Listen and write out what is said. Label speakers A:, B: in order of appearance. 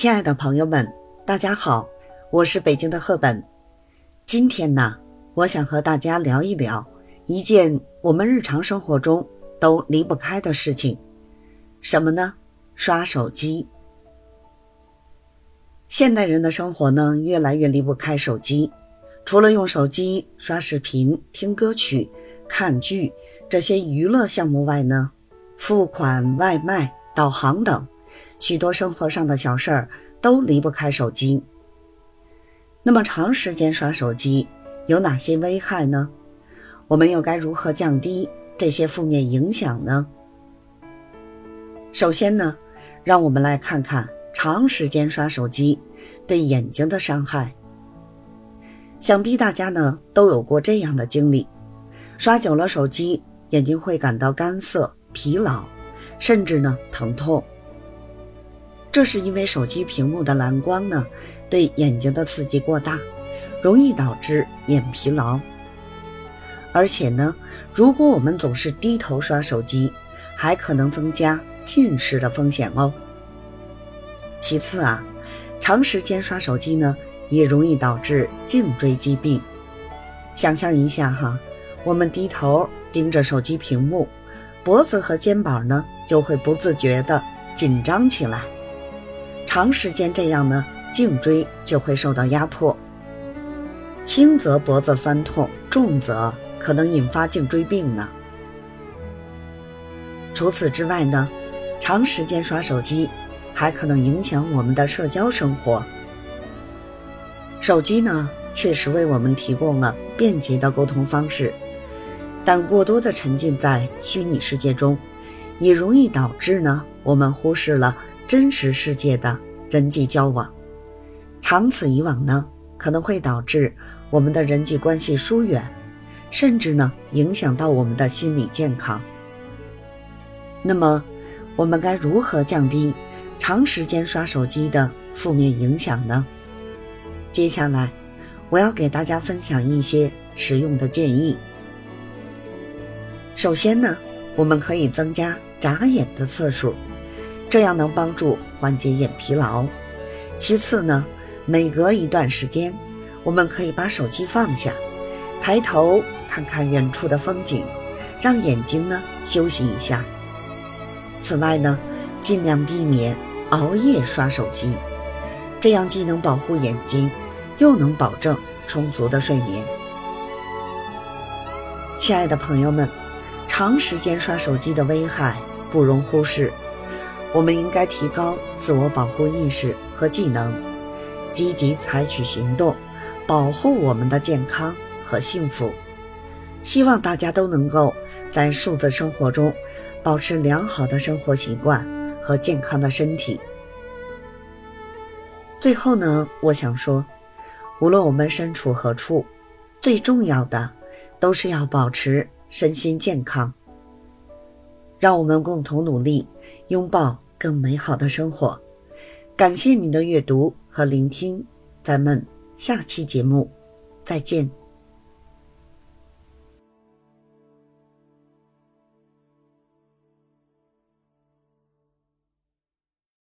A: 亲爱的朋友们，大家好，我是北京的赫本。今天呢，我想和大家聊一聊一件我们日常生活中都离不开的事情，什么呢？刷手机。现代人的生活呢，越来越离不开手机。除了用手机刷视频、听歌曲、看剧这些娱乐项目外呢，付款、外卖、导航等。许多生活上的小事儿都离不开手机。那么长时间刷手机有哪些危害呢？我们又该如何降低这些负面影响呢？首先呢，让我们来看看长时间刷手机对眼睛的伤害。想必大家呢都有过这样的经历：刷久了手机，眼睛会感到干涩、疲劳，甚至呢疼痛。这是因为手机屏幕的蓝光呢，对眼睛的刺激过大，容易导致眼疲劳。而且呢，如果我们总是低头刷手机，还可能增加近视的风险哦。其次啊，长时间刷手机呢，也容易导致颈椎疾病。想象一下哈，我们低头盯着手机屏幕，脖子和肩膀呢就会不自觉地紧张起来。长时间这样呢，颈椎就会受到压迫，轻则脖子酸痛，重则可能引发颈椎病呢。除此之外呢，长时间刷手机还可能影响我们的社交生活。手机呢，确实为我们提供了便捷的沟通方式，但过多的沉浸在虚拟世界中，也容易导致呢，我们忽视了。真实世界的人际交往，长此以往呢，可能会导致我们的人际关系疏远，甚至呢影响到我们的心理健康。那么，我们该如何降低长时间刷手机的负面影响呢？接下来，我要给大家分享一些实用的建议。首先呢，我们可以增加眨眼的次数。这样能帮助缓解眼疲劳。其次呢，每隔一段时间，我们可以把手机放下，抬头看看远处的风景，让眼睛呢休息一下。此外呢，尽量避免熬夜刷手机，这样既能保护眼睛，又能保证充足的睡眠。亲爱的朋友们，长时间刷手机的危害不容忽视。我们应该提高自我保护意识和技能，积极采取行动，保护我们的健康和幸福。希望大家都能够在数字生活中保持良好的生活习惯和健康的身体。最后呢，我想说，无论我们身处何处，最重要的都是要保持身心健康。让我们共同努力，拥抱更美好的生活。感谢您的阅读和聆听，咱们下期节目再见。